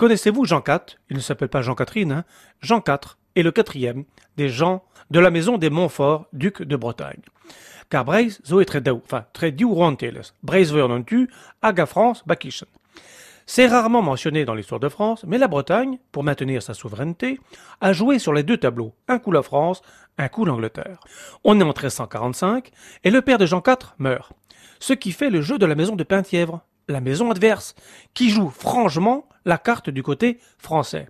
Connaissez-vous Jean IV Il ne s'appelle pas Jean-Catherine, hein Jean IV est le quatrième des gens de la maison des Montfort, duc de Bretagne. Car Breis zo est très dau, enfin très diou ronteles. Breis tu, aga France, bakischen. C'est rarement mentionné dans l'histoire de France, mais la Bretagne, pour maintenir sa souveraineté, a joué sur les deux tableaux, un coup la France, un coup l'Angleterre. On est en 1345, et le père de Jean IV meurt, ce qui fait le jeu de la maison de Penthièvre, la maison adverse, qui joue franchement la carte du côté français.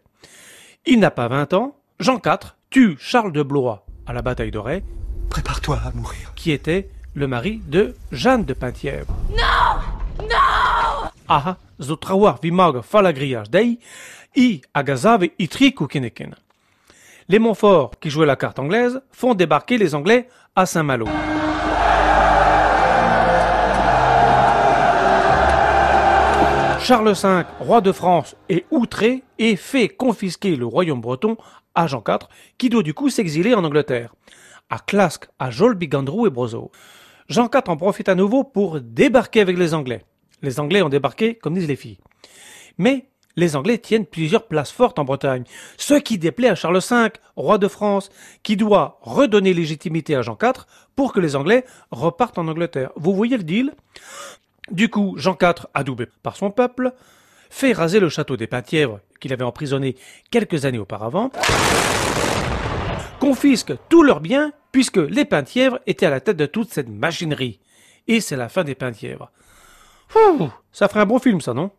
Il n'a pas 20 ans, Jean IV tue Charles de Blois à la bataille d'Auray. Prépare-toi à mourir. Qui était le mari de Jeanne de Penthièvre. Non Non Aha, zo trawar vi mag dei, i agazave i triku kineken. Les Montfort, qui jouaient la carte anglaise, font débarquer les Anglais à Saint-Malo. Charles V, roi de France, est outré et fait confisquer le royaume breton à Jean IV, qui doit du coup s'exiler en Angleterre, à Clasque, à Jolby, Gandrou et Brozo. Jean IV en profite à nouveau pour débarquer avec les Anglais. Les Anglais ont débarqué, comme disent les filles. Mais les Anglais tiennent plusieurs places fortes en Bretagne, ce qui déplaît à Charles V, roi de France, qui doit redonner légitimité à Jean IV pour que les Anglais repartent en Angleterre. Vous voyez le deal? Du coup, Jean IV, adoubé par son peuple, fait raser le château des Penthièvres, qu'il avait emprisonné quelques années auparavant, confisque tous leurs biens, puisque les Penthièvres étaient à la tête de toute cette machinerie. Et c'est la fin des Penthièvres. ça ferait un bon film, ça, non?